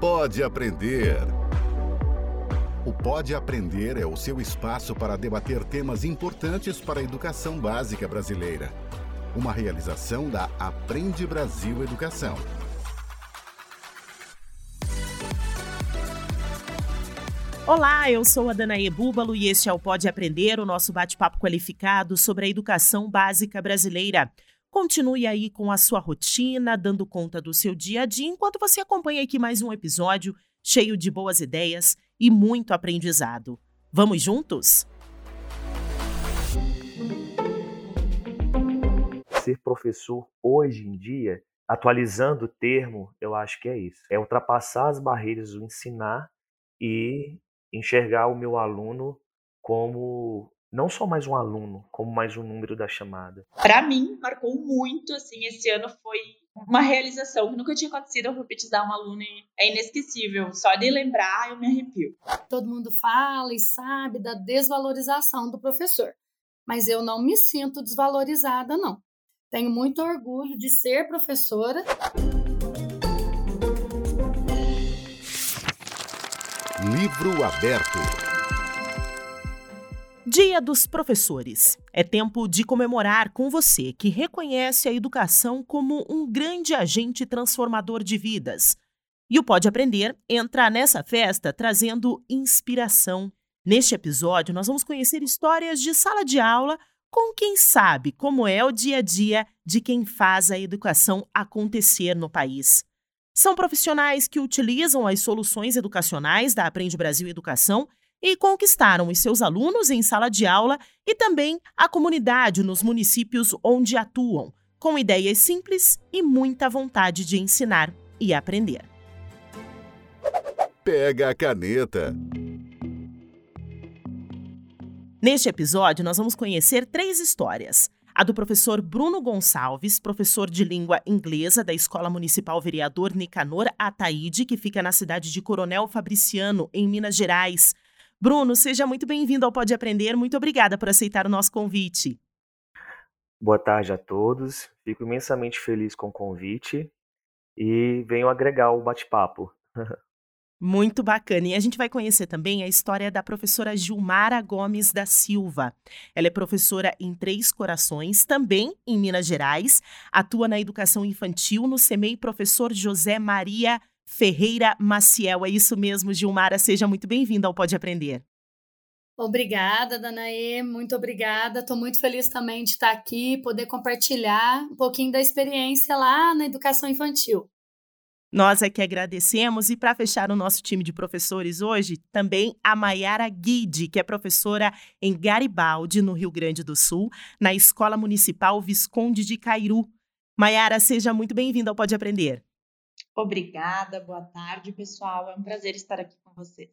Pode Aprender. O Pode Aprender é o seu espaço para debater temas importantes para a educação básica brasileira. Uma realização da Aprende Brasil Educação. Olá, eu sou a Danae Búbalo e este é o Pode Aprender, o nosso bate-papo qualificado sobre a educação básica brasileira. Continue aí com a sua rotina, dando conta do seu dia a dia, enquanto você acompanha aqui mais um episódio cheio de boas ideias e muito aprendizado. Vamos juntos? Ser professor hoje em dia, atualizando o termo, eu acho que é isso. É ultrapassar as barreiras do ensinar e enxergar o meu aluno como não só mais um aluno, como mais um número da chamada. Para mim, marcou muito, assim, esse ano foi uma realização que nunca tinha acontecido alfabetizar um aluno e é inesquecível. Só de lembrar, eu me arrepio. Todo mundo fala e sabe da desvalorização do professor, mas eu não me sinto desvalorizada, não. Tenho muito orgulho de ser professora. Livro aberto. Dia dos Professores. É tempo de comemorar com você que reconhece a educação como um grande agente transformador de vidas. E o Pode Aprender entra nessa festa trazendo inspiração. Neste episódio, nós vamos conhecer histórias de sala de aula com quem sabe como é o dia a dia de quem faz a educação acontecer no país. São profissionais que utilizam as soluções educacionais da Aprende Brasil Educação e conquistaram os seus alunos em sala de aula e também a comunidade nos municípios onde atuam, com ideias simples e muita vontade de ensinar e aprender. Pega a caneta. Neste episódio, nós vamos conhecer três histórias. A do professor Bruno Gonçalves, professor de língua inglesa da Escola Municipal Vereador Nicanor Ataíde, que fica na cidade de Coronel Fabriciano, em Minas Gerais. Bruno, seja muito bem-vindo ao Pode Aprender. Muito obrigada por aceitar o nosso convite. Boa tarde a todos. Fico imensamente feliz com o convite e venho agregar o bate-papo. Muito bacana. E a gente vai conhecer também a história da professora Gilmara Gomes da Silva. Ela é professora em Três Corações, também em Minas Gerais, atua na educação infantil no CEMEI Professor José Maria Ferreira Maciel. É isso mesmo, Gilmara. Seja muito bem-vinda ao Pode Aprender. Obrigada, Danaê. Muito obrigada. Estou muito feliz também de estar aqui, poder compartilhar um pouquinho da experiência lá na educação infantil. Nós é que agradecemos e para fechar o nosso time de professores hoje, também a Maiara Guide, que é professora em Garibaldi, no Rio Grande do Sul, na Escola Municipal Visconde de Cairu. Maiara, seja muito bem-vinda ao Pode Aprender. Obrigada, boa tarde, pessoal. É um prazer estar aqui com vocês.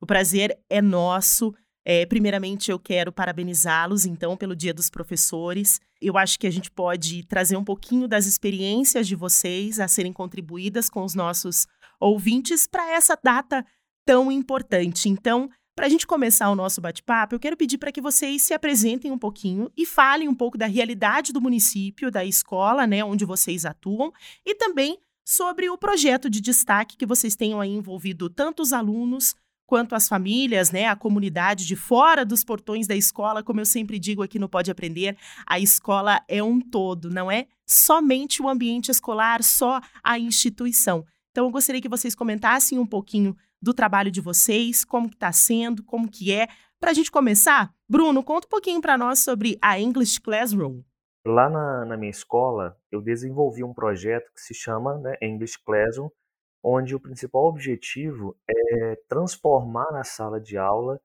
O prazer é nosso. É, primeiramente, eu quero parabenizá-los, então, pelo Dia dos Professores. Eu acho que a gente pode trazer um pouquinho das experiências de vocês a serem contribuídas com os nossos ouvintes para essa data tão importante. Então, para a gente começar o nosso bate-papo, eu quero pedir para que vocês se apresentem um pouquinho e falem um pouco da realidade do município, da escola, né, onde vocês atuam, e também sobre o projeto de destaque que vocês tenham aí envolvido tanto os alunos quanto as famílias, né, a comunidade de fora dos portões da escola, como eu sempre digo aqui no Pode Aprender, a escola é um todo, não é somente o ambiente escolar, só a instituição. Então eu gostaria que vocês comentassem um pouquinho do trabalho de vocês, como que está sendo, como que é. Para a gente começar, Bruno, conta um pouquinho para nós sobre a English Classroom. Lá na, na, minha escola, eu desenvolvi um projeto que se chama né, English Classroom, onde o principal objetivo é transformar a sala de aula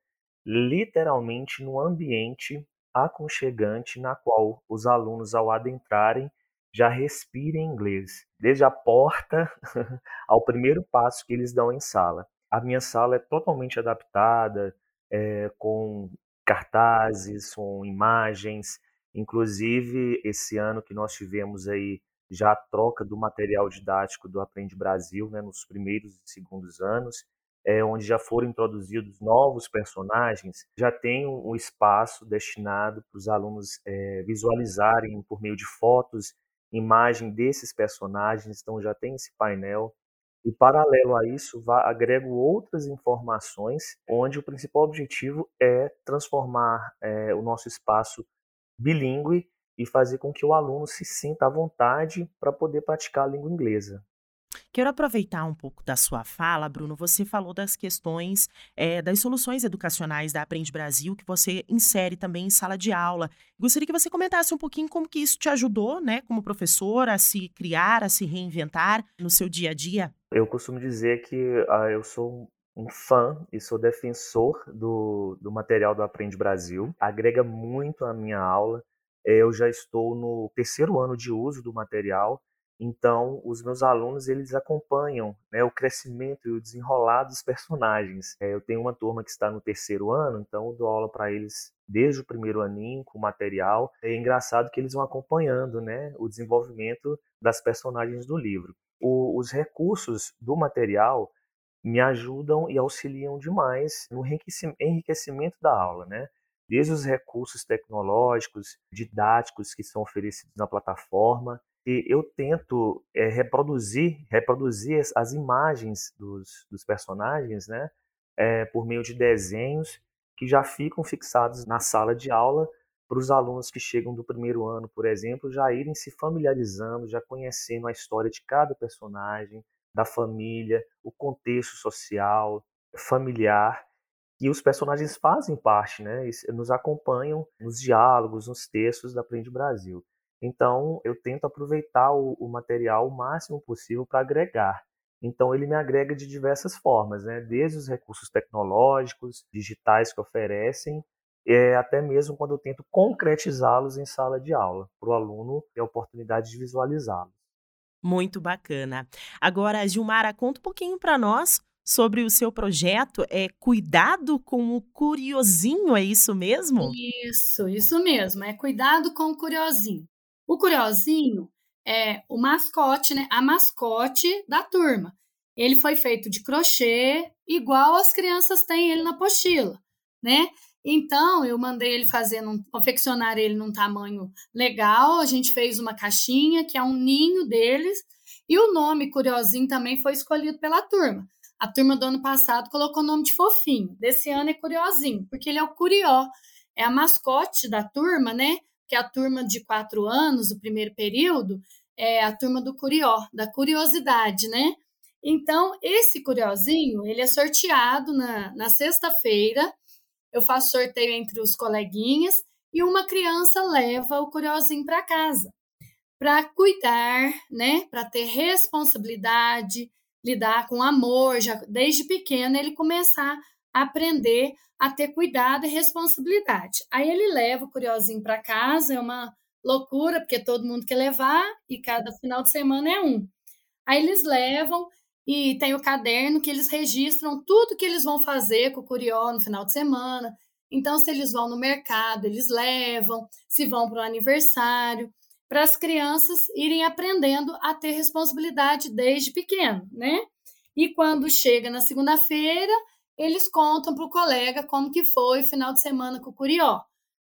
literalmente no ambiente aconchegante na qual os alunos, ao adentrarem, já respirem inglês, desde a porta ao primeiro passo que eles dão em sala. A minha sala é totalmente adaptada, é, com cartazes, com imagens, Inclusive, esse ano que nós tivemos aí já a troca do material didático do Aprende Brasil, né, nos primeiros e segundos anos, é, onde já foram introduzidos novos personagens, já tem um, espaço destinado para os alunos é, visualizarem por meio de fotos, imagem desses personagens, então já tem esse painel. E paralelo a isso, agrego outras informações, onde o principal objetivo é transformar é, o nosso espaço bilíngue e fazer com que o aluno se sinta à vontade para poder praticar a língua inglesa. Quero aproveitar um pouco da sua fala, Bruno. Você falou das questões é, das soluções educacionais da Aprende Brasil, que você insere também em sala de aula. Gostaria que você comentasse um pouquinho como que isso te ajudou, né, como professor, a se criar, a se reinventar no seu dia a dia. Eu costumo dizer que uh, eu sou um fã e sou defensor do, do material do Aprende Brasil. Agrega muito à minha aula. Eu já estou no terceiro ano de uso do material então, os meus alunos eles acompanham né, o crescimento e o desenrolar dos personagens. É, eu tenho uma turma que está no terceiro ano, então eu dou aula para eles desde o primeiro aninho com material. É engraçado que eles vão acompanhando né, o desenvolvimento das personagens do livro. O, os recursos do material me ajudam e auxiliam demais no enriquecimento da aula, né? Desde os recursos tecnológicos, didáticos que são oferecidos na plataforma, e eu tento é, reproduzir, reproduzir as imagens dos, dos personagens, né, é, por meio de desenhos que já ficam fixados na sala de aula para os alunos que chegam do primeiro ano, por exemplo, já irem se familiarizando, já conhecendo a história de cada personagem, da família, o contexto social, familiar. E os personagens fazem parte, né? Nos acompanham nos diálogos, nos textos da Aprende Brasil. Então, eu tento aproveitar o, o material o máximo possível para agregar. Então, ele me agrega de diversas formas, né? desde os recursos tecnológicos, digitais que oferecem, é, até mesmo quando eu tento concretizá-los em sala de aula, para o aluno ter a oportunidade de visualizá-los. Muito bacana. Agora, Gilmara, conta um pouquinho para nós sobre o seu projeto. É Cuidado com o Curiosinho, é isso mesmo? Isso, isso mesmo. É Cuidado com o Curiosinho. O Curiosinho é o mascote, né? A mascote da turma. Ele foi feito de crochê, igual as crianças têm ele na apostila, né? Então, eu mandei ele fazer, num, confeccionar ele num tamanho legal. A gente fez uma caixinha, que é um ninho deles. E o nome Curiosinho também foi escolhido pela turma. A turma do ano passado colocou o nome de Fofinho. Desse ano é Curiosinho, porque ele é o Curió. É a mascote da turma, né? que a turma de quatro anos, o primeiro período, é a turma do curió, da curiosidade, né? Então, esse curiosinho, ele é sorteado na, na sexta-feira, eu faço sorteio entre os coleguinhas, e uma criança leva o curiosinho para casa, para cuidar, né? Para ter responsabilidade, lidar com amor, já desde pequeno ele começar a aprender a ter cuidado e responsabilidade. Aí ele leva o curiosinho para casa, é uma loucura, porque todo mundo quer levar e cada final de semana é um. Aí eles levam e tem o caderno que eles registram tudo que eles vão fazer com o curió no final de semana. Então, se eles vão no mercado, eles levam, se vão para o aniversário, para as crianças irem aprendendo a ter responsabilidade desde pequeno, né? E quando chega na segunda-feira, eles contam para o colega como que foi o final de semana com o curió.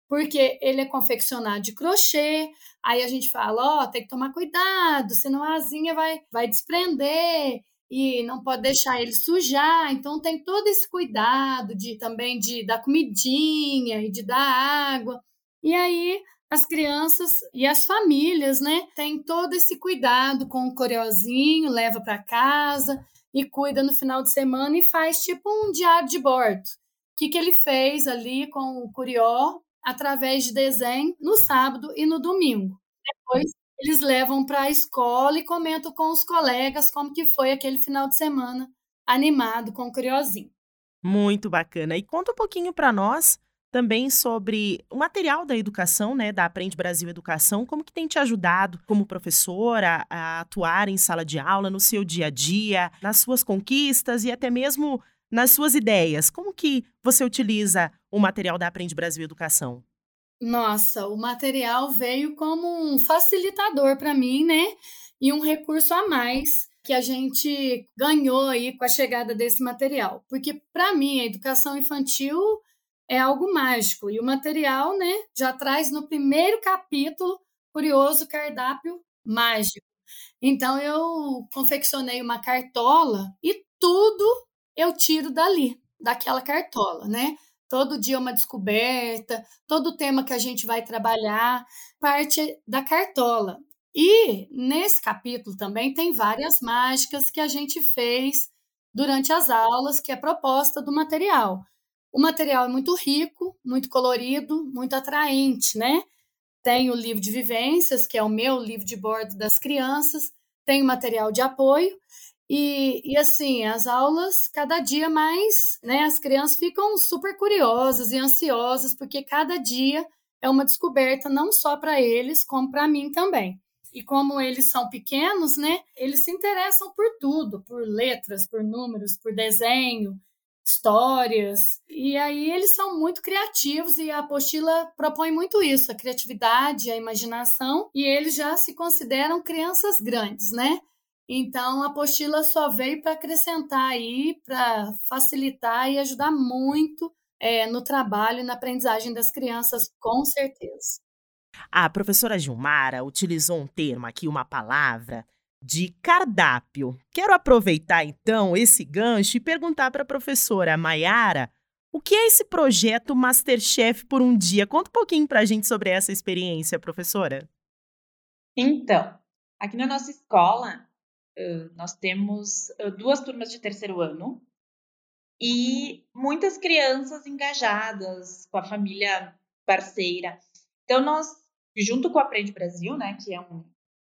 Porque ele é confeccionado de crochê, aí a gente fala, ó, oh, tem que tomar cuidado, senão a asinha vai, vai desprender e não pode deixar ele sujar. Então tem todo esse cuidado de também de dar comidinha e de dar água. E aí as crianças e as famílias, né, tem todo esse cuidado com o coreozinho, leva para casa e cuida no final de semana e faz tipo um diário de bordo. O que, que ele fez ali com o Curió através de desenho no sábado e no domingo. Depois eles levam para a escola e comentam com os colegas como que foi aquele final de semana animado com o Curiozinho. Muito bacana. E conta um pouquinho para nós também sobre o material da educação, né, da Aprende Brasil Educação, como que tem te ajudado como professora a atuar em sala de aula, no seu dia a dia, nas suas conquistas e até mesmo nas suas ideias. Como que você utiliza o material da Aprende Brasil Educação? Nossa, o material veio como um facilitador para mim, né? E um recurso a mais que a gente ganhou aí com a chegada desse material. Porque para mim a educação infantil é algo mágico. E o material, né, já traz no primeiro capítulo curioso cardápio mágico. Então eu confeccionei uma cartola e tudo eu tiro dali, daquela cartola, né? Todo dia uma descoberta, todo tema que a gente vai trabalhar, parte da cartola. E nesse capítulo também tem várias mágicas que a gente fez durante as aulas, que é proposta do material. O material é muito rico, muito colorido, muito atraente, né? Tem o livro de vivências, que é o meu livro de bordo das crianças, tem o material de apoio, e, e assim, as aulas, cada dia mais, né? As crianças ficam super curiosas e ansiosas, porque cada dia é uma descoberta não só para eles, como para mim também. E como eles são pequenos, né? Eles se interessam por tudo, por letras, por números, por desenho, histórias. E aí eles são muito criativos e a apostila propõe muito isso, a criatividade, a imaginação, e eles já se consideram crianças grandes, né? Então a apostila só veio para acrescentar aí, para facilitar e ajudar muito é, no trabalho e na aprendizagem das crianças, com certeza. A professora Gilmara utilizou um termo aqui, uma palavra, de cardápio. Quero aproveitar então esse gancho e perguntar para a professora Maiara o que é esse projeto Masterchef por um dia. Conta um pouquinho para a gente sobre essa experiência, professora. Então, aqui na nossa escola, nós temos duas turmas de terceiro ano e muitas crianças engajadas com a família parceira. Então, nós, junto com o Aprende Brasil, né, que é um,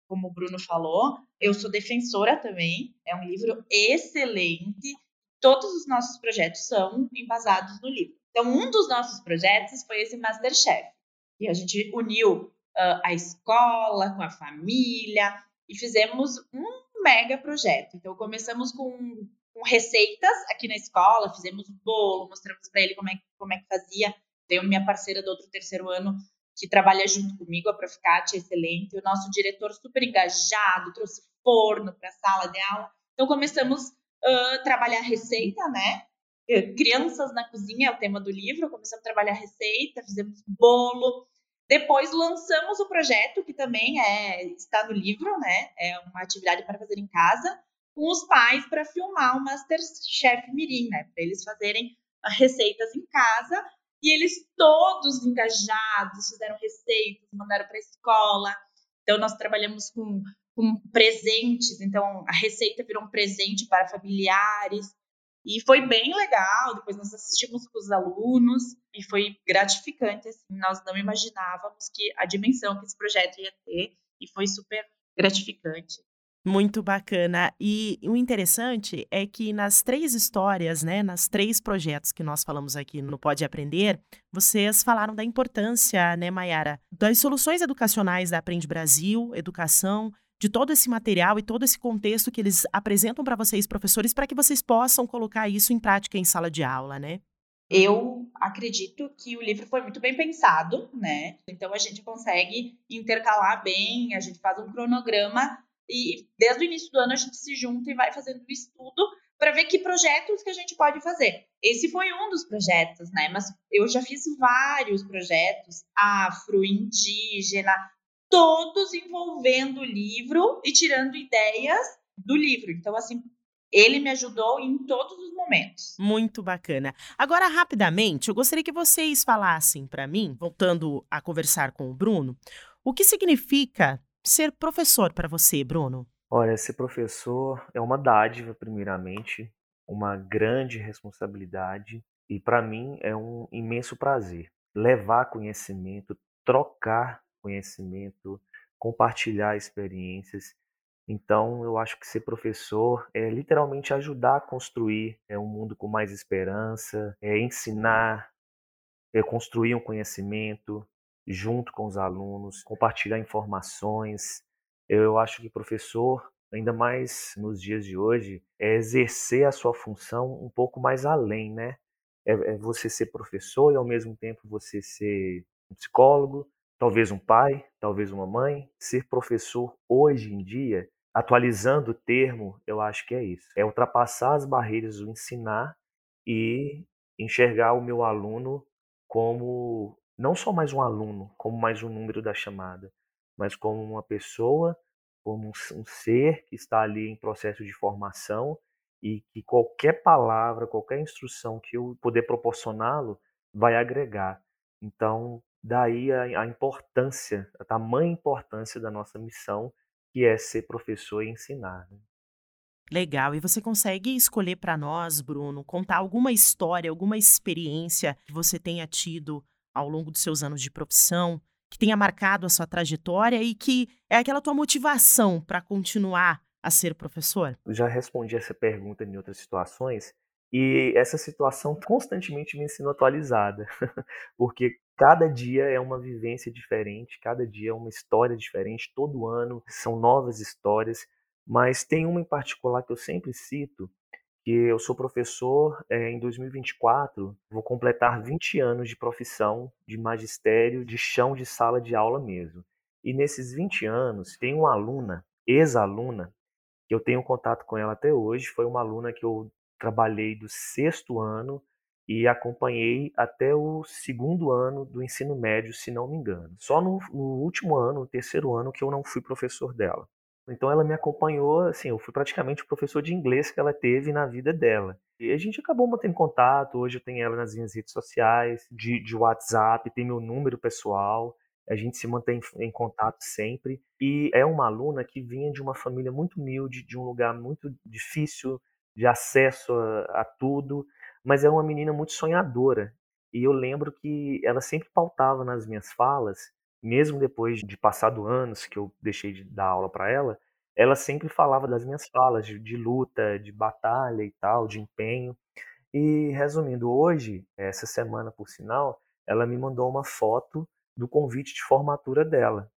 como o Bruno falou, eu sou defensora também. É um livro excelente. Todos os nossos projetos são embasados no livro. Então, um dos nossos projetos foi esse Masterchef. E a gente uniu uh, a escola com a família e fizemos um mega projeto. Então, começamos com, com receitas aqui na escola, fizemos bolo, mostramos para ele como é, como é que fazia. Tenho minha parceira do outro terceiro ano que trabalha junto comigo, a Proficate, excelente. O nosso diretor super engajado, trouxe forno para a sala de aula. Então, começamos a uh, trabalhar receita, né? Crianças na cozinha é o tema do livro. Começamos a trabalhar receita, fizemos bolo. Depois lançamos o projeto, que também é, está no livro, né? É uma atividade para fazer em casa, com os pais para filmar o Masterchef Mirim, né? Para eles fazerem receitas em casa e eles todos engajados, fizeram receitas, mandaram para a escola. Então, nós trabalhamos com, com presentes. Então, a receita virou um presente para familiares. E foi bem legal. Depois, nós assistimos com os alunos e foi gratificante. Assim, nós não imaginávamos que a dimensão que esse projeto ia ter. E foi super gratificante. Muito bacana. E o interessante é que nas três histórias, né, nas três projetos que nós falamos aqui no Pode Aprender, vocês falaram da importância, né, Mayara, das soluções educacionais da Aprende Brasil, educação, de todo esse material e todo esse contexto que eles apresentam para vocês, professores, para que vocês possam colocar isso em prática em sala de aula, né? Eu acredito que o livro foi muito bem pensado, né? Então a gente consegue intercalar bem, a gente faz um cronograma e desde o início do ano a gente se junta e vai fazendo um estudo para ver que projetos que a gente pode fazer. Esse foi um dos projetos, né? Mas eu já fiz vários projetos afro, indígena, todos envolvendo o livro e tirando ideias do livro. Então, assim, ele me ajudou em todos os momentos. Muito bacana. Agora, rapidamente, eu gostaria que vocês falassem para mim, voltando a conversar com o Bruno, o que significa ser professor para você, Bruno? Olha, ser professor é uma dádiva, primeiramente, uma grande responsabilidade e para mim é um imenso prazer levar conhecimento, trocar conhecimento, compartilhar experiências. Então, eu acho que ser professor é literalmente ajudar a construir é um mundo com mais esperança, é ensinar, é construir um conhecimento, junto com os alunos, compartilhar informações. Eu acho que professor, ainda mais nos dias de hoje, é exercer a sua função um pouco mais além, né? É, é você ser professor e ao mesmo tempo você ser um psicólogo, talvez um pai, talvez uma mãe. Ser professor hoje em dia, atualizando o termo, eu acho que é isso. É ultrapassar as barreiras do ensinar e enxergar o meu aluno como não só mais um aluno, como mais um número da chamada, mas como uma pessoa como um, ser que está ali em processo de formação e que qualquer palavra, qualquer instrução que eu puder proporcioná-lo vai agregar. Então, daí a, a, importância, a tamanha importância da nossa missão, que é ser professor e ensinar. Né? Legal. E você consegue escolher para nós, Bruno, contar alguma história, alguma experiência que você tenha tido ao longo dos seus anos de profissão, que tenha marcado a sua trajetória e que é aquela tua motivação para continuar a ser professor? Já respondi essa pergunta em outras situações e essa situação constantemente vem sendo atualizada, porque cada dia é uma vivência diferente, cada dia é uma história diferente, todo ano são novas histórias, mas tem uma em particular que eu sempre cito, que eu sou professor é, em 2024, vou completar 20 anos de profissão, de magistério, de chão de sala de aula mesmo. E nesses 20 anos, tem uma aluna, ex-aluna, que eu tenho contato com ela até hoje. Foi uma aluna que eu trabalhei do sexto ano e acompanhei até o segundo ano do ensino médio, se não me engano. Só no, no último ano, no terceiro ano, que eu não fui professor dela. Então ela me acompanhou, assim, eu fui praticamente o professor de inglês que ela teve na vida dela. E a gente acabou mantendo contato, hoje eu tenho ela nas minhas redes sociais, de, de WhatsApp, tem meu número pessoal a gente se mantém em contato sempre. E é uma aluna que vinha de uma família muito humilde, de um lugar muito difícil de acesso a, a tudo, mas é uma menina muito sonhadora. E eu lembro que ela sempre pautava nas minhas falas, mesmo depois de passado anos que eu deixei de dar aula para ela, ela sempre falava das minhas falas de, de, luta, de batalha e tal, de empenho. E resumindo, hoje, essa semana por sinal, ela me mandou uma foto do convite de formatura dela.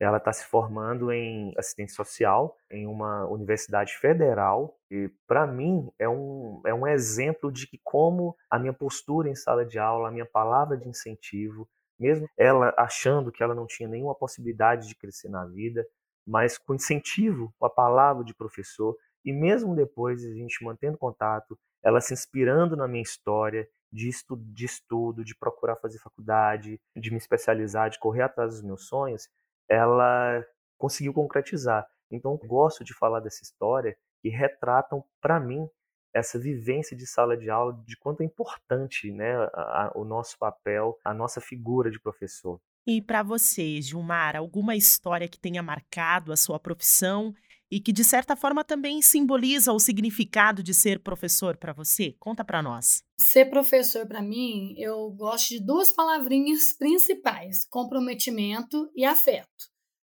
Ela está se formando em assistente social em uma universidade federal e, para mim, é um, é um exemplo de que como a minha postura em sala de aula, a minha palavra de incentivo, mesmo ela achando que ela não tinha nenhuma possibilidade de crescer na vida, mas com incentivo, com a palavra de professor, e mesmo depois a gente mantendo contato, ela se inspirando na minha história de, estu de estudo, de procurar fazer faculdade, de me especializar, de correr atrás dos meus sonhos, ela conseguiu concretizar. Então, gosto de falar dessa história que retratam, para mim, essa vivência de sala de aula, de quanto é importante né, a, a, o nosso papel, a nossa figura de professor. E para você, Gilmar, alguma história que tenha marcado a sua profissão e que de certa forma também simboliza o significado de ser professor para você? Conta para nós. Ser professor para mim, eu gosto de duas palavrinhas principais: comprometimento e afeto,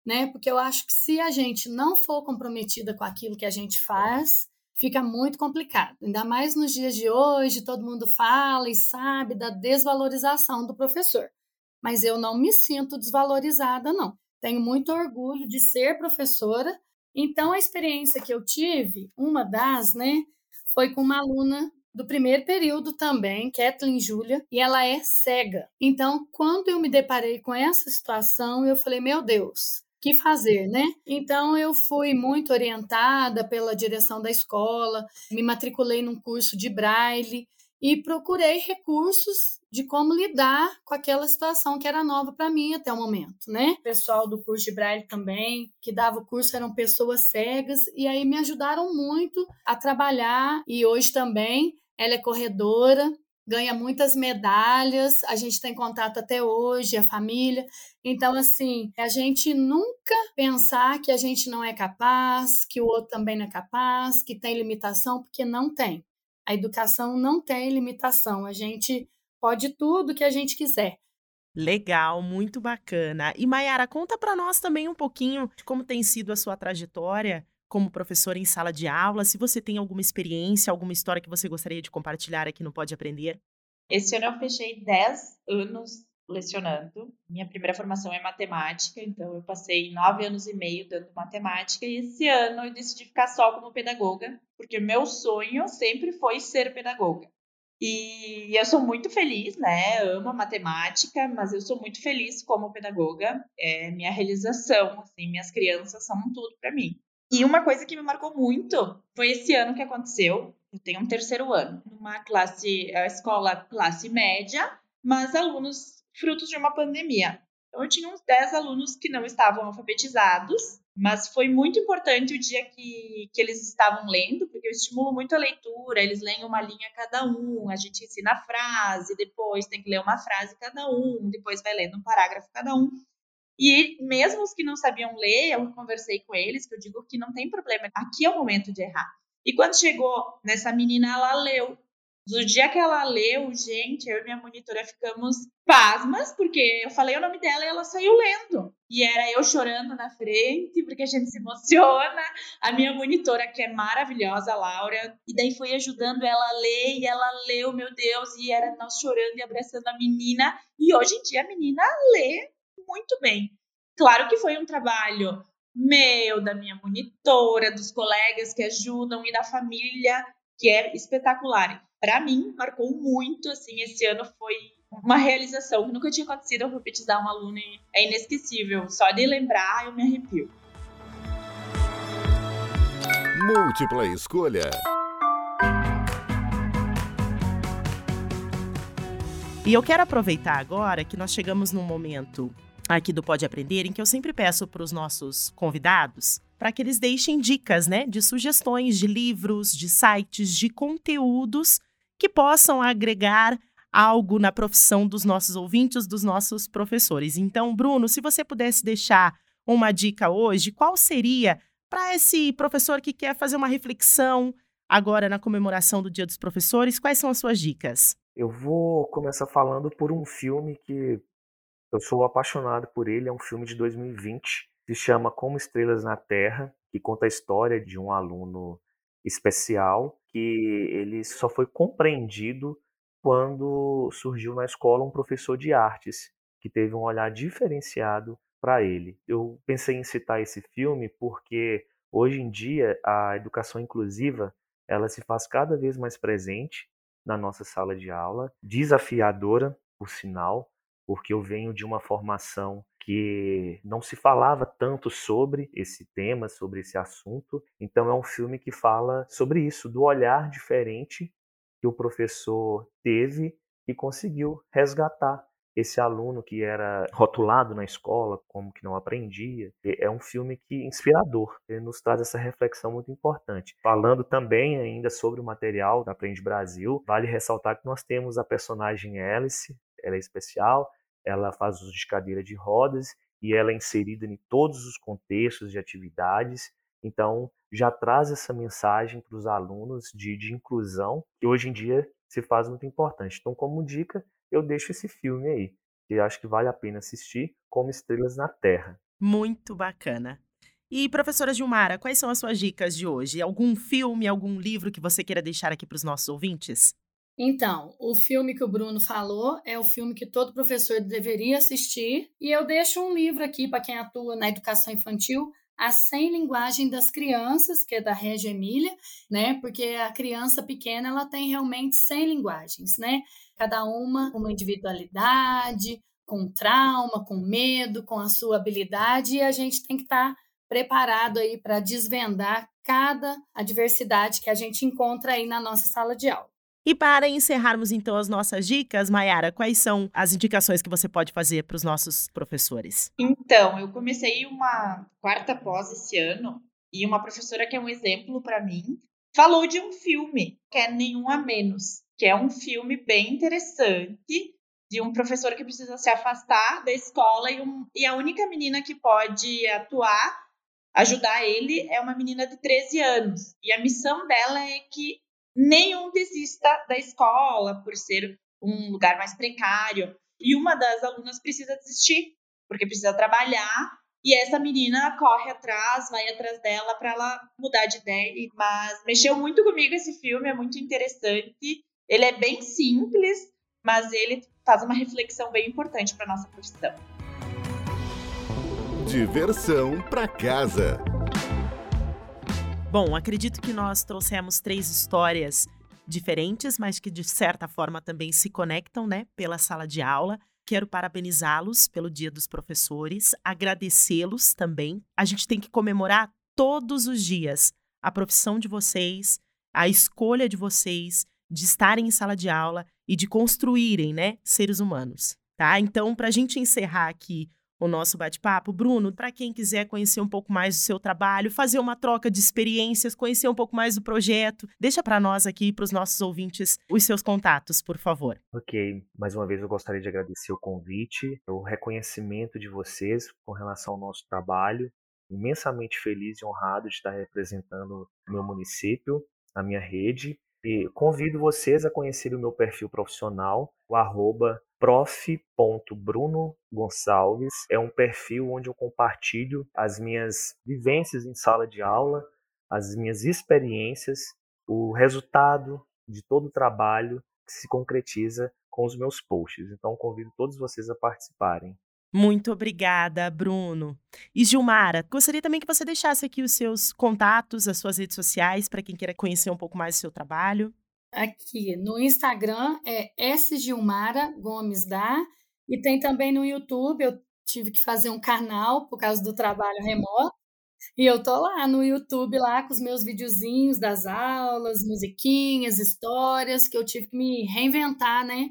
né? Porque eu acho que se a gente não for comprometida com aquilo que a gente faz, fica muito complicado. Ainda mais nos dias de hoje, todo mundo fala e sabe da desvalorização do professor. Mas eu não me sinto desvalorizada, não. Tenho muito orgulho de ser professora então, a experiência que eu tive, uma das, né, foi com uma aluna do primeiro período também, Kathleen Júlia, e ela é cega. Então, quando eu me deparei com essa situação, eu falei, meu Deus, que fazer, né? Então eu fui muito orientada pela direção da escola, me matriculei num curso de braille e procurei recursos de como lidar com aquela situação que era nova para mim até o momento, né? O pessoal do curso de Braille também, que dava o curso, eram pessoas cegas e aí me ajudaram muito a trabalhar e hoje também ela é corredora, ganha muitas medalhas, a gente tem contato até hoje, a família. Então, assim, a gente nunca pensar que a gente não é capaz, que o outro também não é capaz, que tem limitação, porque não tem. A educação não tem limitação, a gente pode tudo que a gente quiser. Legal, muito bacana. E Mayara, conta para nós também um pouquinho de como tem sido a sua trajetória como professora em sala de aula, se você tem alguma experiência, alguma história que você gostaria de compartilhar aqui no Pode Aprender. Esse ano eu fechei 10 anos lecionando. Minha primeira formação é matemática, então eu passei nove anos e meio dando matemática e esse ano eu decidi ficar só como pedagoga, porque meu sonho sempre foi ser pedagoga. E eu sou muito feliz, né? Amo a matemática, mas eu sou muito feliz como pedagoga. É minha realização, assim, minhas crianças são tudo para mim. E uma coisa que me marcou muito foi esse ano que aconteceu. Eu tenho um terceiro ano, numa classe, escola classe média, mas alunos frutos de uma pandemia. Então, eu tinha uns 10 alunos que não estavam alfabetizados Mas foi muito importante o dia que, que eles estavam lendo, porque eu estimulo muito a leitura, eles leem uma linha cada um, a gente ensina a frase, depois tem que ler uma frase cada um, depois vai lendo um parágrafo cada um. E mesmo os que não sabiam ler, eu conversei com eles, que eu digo que não tem problema, aqui é o momento de errar. E quando chegou nessa menina, ela leu. Do dia que ela leu, gente, eu e minha monitora ficamos pasmas, porque eu falei o nome dela e ela saiu lendo. E era eu chorando na frente, porque a gente se emociona. A minha monitora, que é maravilhosa, Laura, e daí foi ajudando ela a ler, e ela leu, meu Deus, e era nós chorando e abraçando a menina. E hoje em dia a menina lê muito bem. Claro que foi um trabalho meu, da minha monitora, dos colegas que ajudam e da família, que é espetacular para mim, marcou muito, assim, esse ano foi uma realização que nunca tinha acontecido alfabetizar um aluno e é inesquecível. Só de lembrar, eu me arrepio. Múltipla escolha. E eu quero aproveitar agora que nós chegamos num momento aqui do Pode Aprender em que eu sempre peço para os nossos convidados para que eles deixem dicas, né, de sugestões de livros, de sites, de conteúdos que possam agregar algo na profissão dos nossos ouvintes, dos nossos professores. Então, Bruno, se você pudesse deixar uma dica hoje, qual seria para esse professor que quer fazer uma reflexão agora na comemoração do Dia dos Professores? Quais são as suas dicas? Eu vou começar falando por um filme que eu sou apaixonado por ele, é um filme de 2020, se chama Como Estrelas na Terra, que conta a história de um aluno especial que ele só foi compreendido quando surgiu na escola um professor de artes que teve um olhar diferenciado para ele. Eu pensei em citar esse filme porque hoje em dia a educação inclusiva ela se faz cada vez mais presente na nossa sala de aula, desafiadora, por sinal, porque eu venho de uma formação que não se falava tanto sobre esse tema, sobre esse assunto. Então é um filme que fala sobre isso, do olhar diferente que o professor teve e conseguiu resgatar esse aluno que era rotulado na escola como que não aprendia. É um filme que inspirador, ele nos traz essa reflexão muito importante. Falando também ainda sobre o material da Aprende Brasil, vale ressaltar que nós temos a personagem Alice, ela é especial, ela faz uso de cadeira de rodas e ela é inserida em todos os contextos de atividades. Então, já traz essa mensagem para os alunos de, de inclusão, que hoje em dia se faz muito importante. Então, como dica, eu deixo esse filme aí, que acho que vale a pena assistir, como Estrelas na Terra. Muito bacana. E, professora Gilmara, quais são as suas dicas de hoje? Algum filme, algum livro que você queira deixar aqui para os nossos ouvintes? Então, o filme que o Bruno falou é o filme que todo professor deveria assistir. E eu deixo um livro aqui para quem atua na educação infantil, A Sem Linguagem das Crianças, que é da Regia Emília, né? Porque a criança pequena, ela tem realmente 100 linguagens, né? Cada uma uma individualidade, com trauma, com medo, com a sua habilidade, e a gente tem que estar tá preparado aí para desvendar cada adversidade que a gente encontra aí na nossa sala de aula. E para encerrarmos então as nossas dicas, Mayara, quais são as indicações que você pode fazer para os nossos professores? Então, eu comecei uma quarta pós esse ano e uma professora que é um exemplo para mim falou de um filme que é Nenhum a Menos, que é um filme bem interessante de um professor que precisa se afastar da escola e, um, e a única menina que pode atuar, ajudar ele, é uma menina de 13 anos. E a missão dela é que nenhum desista da escola por ser um lugar mais precário. E uma das alunas precisa desistir, porque precisa trabalhar, e essa menina corre atrás, vai atrás dela para ela mudar de ideia. Mas mexeu muito comigo esse filme, é muito interessante. Ele é bem simples, mas ele faz uma reflexão bem importante para nossa profissão. Diversão para casa. Bom, acredito que nós trouxemos três histórias diferentes, mas que de certa forma também se conectam, né, pela sala de aula. Quero parabenizá-los pelo Dia dos Professores, agradecê-los também. A gente tem que comemorar todos os dias a profissão de vocês, a escolha de vocês de estarem em sala de aula e de construírem, né, seres humanos, tá? Então, para a gente encerrar aqui o nosso bate-papo. Bruno, para quem quiser conhecer um pouco mais do seu trabalho, fazer uma troca de experiências, conhecer um pouco mais do projeto, deixa para nós aqui, para os nossos ouvintes, os seus contatos, por favor. Ok, mais uma vez eu gostaria de agradecer o convite, o reconhecimento de vocês com relação ao nosso trabalho. Imensamente feliz e honrado de estar representando o meu município, a minha rede. E convido vocês a conhecer o meu perfil profissional, o arroba prof.brunogonçalves. É um perfil onde eu compartilho as minhas vivências em sala de aula, as minhas experiências, o resultado de todo o trabalho que se concretiza com os meus posts. Então convido todos vocês a participarem. Muito obrigada, Bruno. E Gilmara, gostaria também que você deixasse aqui os seus contatos, as suas redes sociais, para quem queira conhecer um pouco mais do seu trabalho. Aqui no Instagram é S Gilmara Gomes Dá e tem também no YouTube. Eu tive que fazer um canal por causa do trabalho remoto. E eu tô lá no YouTube lá com os meus videozinhos das aulas, musiquinhas, histórias que eu tive que me reinventar, né,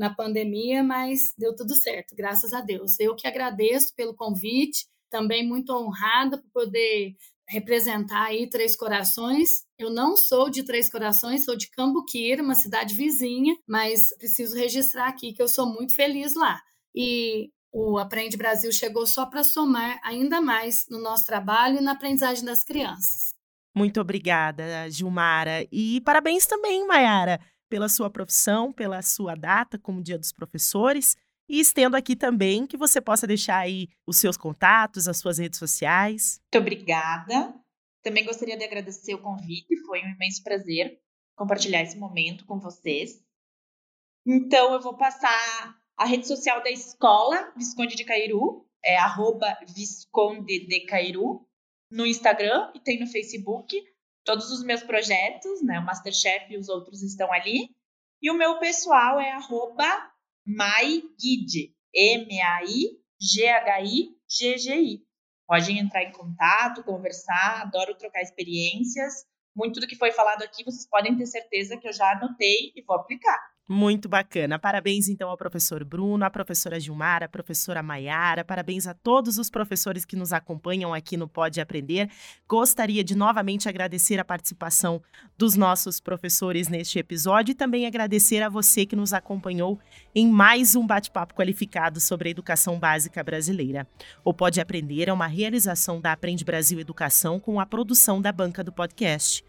na pandemia, mas deu tudo certo, graças a Deus. Eu que agradeço pelo convite, também muito honrada por poder representar aí Três Corações. Eu não sou de Três Corações, sou de Cambuquira, uma cidade vizinha, mas preciso registrar aqui que eu sou muito feliz lá. E o Aprende Brasil chegou só para somar ainda mais no nosso trabalho e na aprendizagem das crianças. Muito obrigada, Gilmara. E parabéns também, Mayara, pela sua profissão, pela sua data como Dia dos Professores. E estendo aqui também que você possa deixar aí os seus contatos, as suas redes sociais. Muito obrigada. Também gostaria de agradecer o convite, foi um imenso prazer compartilhar esse momento com vocês. Então, eu vou passar a rede social da escola Visconde de Cairu, é arroba Visconde de Cairu, no Instagram e tem no Facebook. Todos os meus projetos, né, o Masterchef e os outros estão ali. E o meu pessoal é arroba MaiGhid, M-A-I-G-H-I-G-G-I. Podem entrar em contato, conversar, adoro trocar experiências. Muito do que foi falado aqui, vocês podem ter certeza que eu já anotei e vou aplicar. Muito bacana. Parabéns então ao professor Bruno, à professora Gilmar, à professora Maiara, parabéns a todos os professores que nos acompanham aqui no Pode Aprender. Gostaria de novamente agradecer a participação dos nossos professores neste episódio e também agradecer a você que nos acompanhou em mais um bate-papo qualificado sobre a educação básica brasileira. O Pode Aprender é uma realização da Aprende Brasil Educação com a produção da banca do podcast.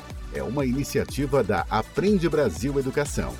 é uma iniciativa da Aprende Brasil Educação.